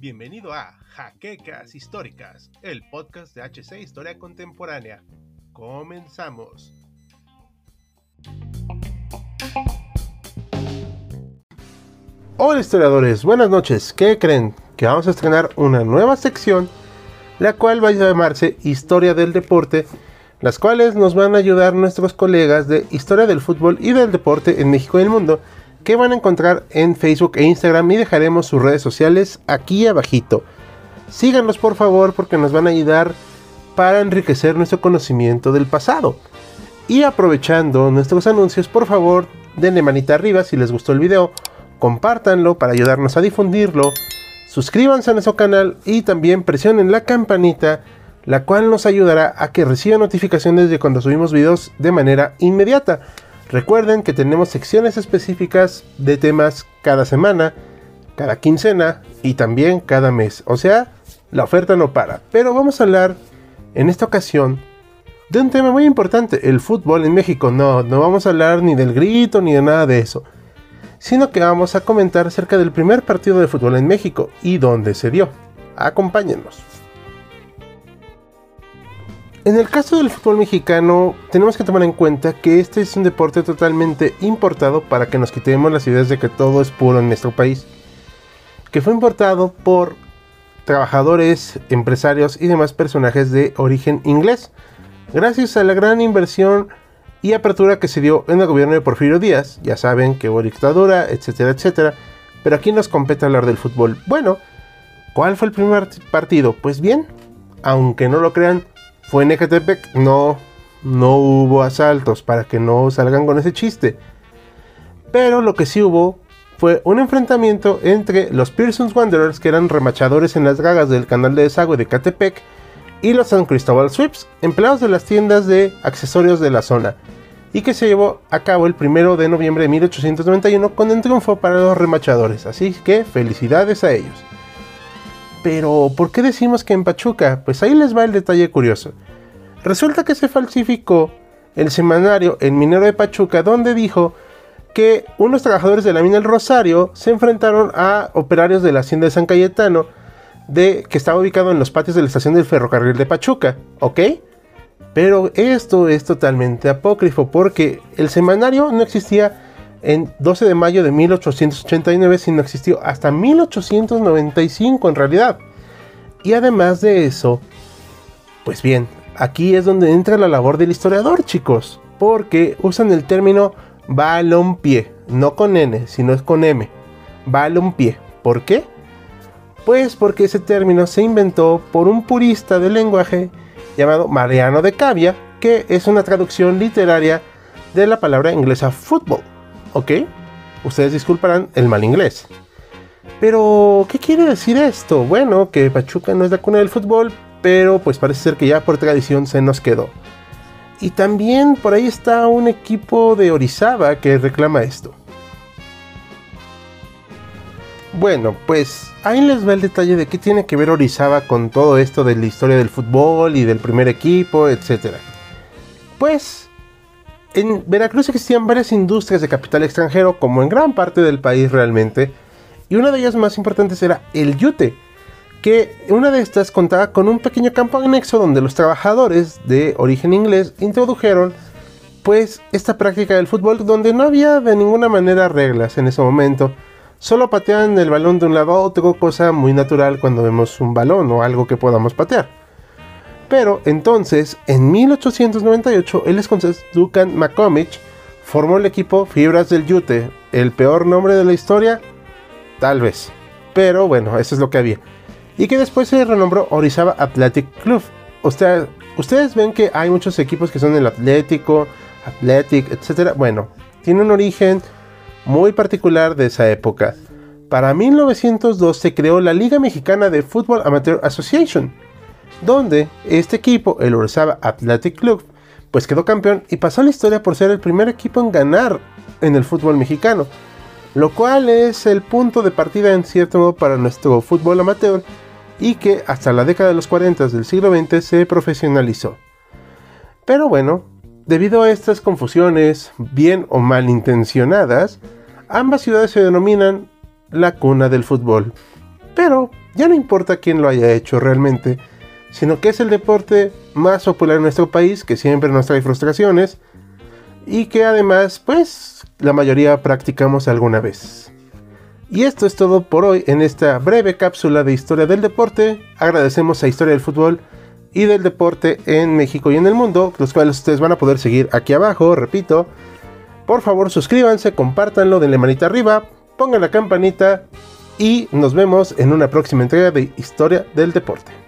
Bienvenido a Jaquecas Históricas, el podcast de HC Historia Contemporánea. Comenzamos. Hola historiadores, buenas noches. ¿Qué creen? Que vamos a estrenar una nueva sección, la cual va a llamarse Historia del Deporte, las cuales nos van a ayudar nuestros colegas de Historia del Fútbol y del Deporte en México y el mundo, que van a encontrar en Facebook e Instagram y dejaremos sus redes sociales aquí abajito. Síganos por favor porque nos van a ayudar para enriquecer nuestro conocimiento del pasado. Y aprovechando nuestros anuncios, por favor, denle manita arriba si les gustó el video, compártanlo para ayudarnos a difundirlo, suscríbanse a nuestro canal y también presionen la campanita, la cual nos ayudará a que reciban notificaciones de cuando subimos videos de manera inmediata. Recuerden que tenemos secciones específicas de temas cada semana, cada quincena y también cada mes. O sea, la oferta no para. Pero vamos a hablar en esta ocasión de un tema muy importante, el fútbol en México. No, no vamos a hablar ni del grito ni de nada de eso, sino que vamos a comentar acerca del primer partido de fútbol en México y dónde se dio. Acompáñenos. En el caso del fútbol mexicano, tenemos que tomar en cuenta que este es un deporte totalmente importado para que nos quitemos las ideas de que todo es puro en nuestro país. Que fue importado por trabajadores, empresarios y demás personajes de origen inglés, gracias a la gran inversión y apertura que se dio en el gobierno de Porfirio Díaz. Ya saben que hubo dictadura, etcétera, etcétera. Pero aquí nos compete hablar del fútbol. Bueno, ¿cuál fue el primer partido? Pues bien, aunque no lo crean, fue en Ecatepec. No, no hubo asaltos para que no salgan con ese chiste. Pero lo que sí hubo fue un enfrentamiento entre los Pearson's Wanderers, que eran remachadores en las gagas del canal de desagüe de Catepec, y los San Cristóbal Swips, empleados de las tiendas de accesorios de la zona, y que se llevó a cabo el 1 de noviembre de 1891 con un triunfo para los remachadores, así que felicidades a ellos. Pero, ¿por qué decimos que en Pachuca? Pues ahí les va el detalle curioso. Resulta que se falsificó el semanario El Minero de Pachuca, donde dijo que unos trabajadores de la mina del Rosario se enfrentaron a operarios de la hacienda de San Cayetano, de, que estaba ubicado en los patios de la estación del ferrocarril de Pachuca, ¿ok? Pero esto es totalmente apócrifo porque el semanario no existía en 12 de mayo de 1889, sino existió hasta 1895 en realidad. Y además de eso, pues bien, aquí es donde entra la labor del historiador, chicos, porque usan el término balompié, no con N, sino es con M. Balompié. ¿Por qué? Pues porque ese término se inventó por un purista del lenguaje llamado Mariano de Cavia, que es una traducción literaria de la palabra inglesa fútbol. ¿Ok? Ustedes disculparán el mal inglés. Pero, ¿qué quiere decir esto? Bueno, que Pachuca no es la cuna del fútbol, pero pues parece ser que ya por tradición se nos quedó. Y también por ahí está un equipo de Orizaba que reclama esto. Bueno, pues ahí les va el detalle de qué tiene que ver Orizaba con todo esto de la historia del fútbol y del primer equipo, etc. Pues en Veracruz existían varias industrias de capital extranjero, como en gran parte del país realmente, y una de ellas más importantes era el yute que una de estas contaba con un pequeño campo anexo donde los trabajadores de origen inglés introdujeron pues esta práctica del fútbol donde no había de ninguna manera reglas en ese momento. Solo pateaban el balón de un lado a otro, cosa muy natural cuando vemos un balón o algo que podamos patear. Pero entonces, en 1898, el escocés Duncan McCormick formó el equipo Fibras del Yute. ¿El peor nombre de la historia? Tal vez. Pero bueno, eso es lo que había y que después se renombró Orizaba Athletic Club. ustedes ven que hay muchos equipos que son el Atlético, Athletic, etc. Bueno, tiene un origen muy particular de esa época. Para 1902 se creó la Liga Mexicana de Fútbol Amateur Association, donde este equipo, el Orizaba Athletic Club, pues quedó campeón y pasó a la historia por ser el primer equipo en ganar en el fútbol mexicano, lo cual es el punto de partida en cierto modo para nuestro fútbol amateur y que hasta la década de los 40 del siglo XX se profesionalizó. Pero bueno, Debido a estas confusiones, bien o mal intencionadas, ambas ciudades se denominan la cuna del fútbol. Pero ya no importa quién lo haya hecho realmente, sino que es el deporte más popular en nuestro país, que siempre nos trae frustraciones, y que además, pues, la mayoría practicamos alguna vez. Y esto es todo por hoy en esta breve cápsula de historia del deporte. Agradecemos a Historia del Fútbol y del Deporte en México y en el mundo, los cuales ustedes van a poder seguir aquí abajo, repito. Por favor, suscríbanse, compártanlo, denle manita arriba, pongan la campanita y nos vemos en una próxima entrega de Historia del Deporte.